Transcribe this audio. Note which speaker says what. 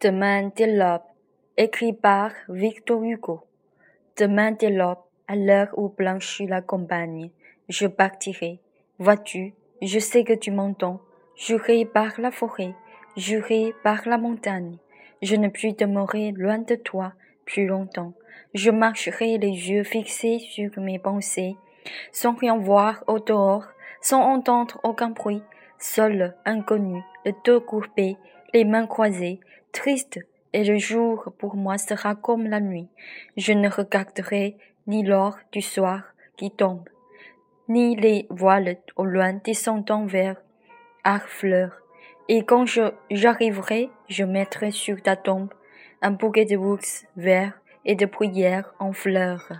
Speaker 1: Demain l'aube, écrit par Victor Hugo. Demain l'aube, à l'heure où blanchit la campagne, je partirai. Vois-tu, je sais que tu m'entends. J'irai par la forêt, j'irai par la montagne. Je ne puis demeurer loin de toi plus longtemps. Je marcherai les yeux fixés sur mes pensées, sans rien voir au dehors, sans entendre aucun bruit, seul, inconnu, le dos courbé, les mains croisées, triste, et le jour pour moi sera comme la nuit. Je ne regarderai ni l'or du soir qui tombe, ni les voiles au loin descendant vers Harfleur. Et quand j'arriverai, je mettrai sur ta tombe un bouquet de wuchs verts et de bruyères en fleurs.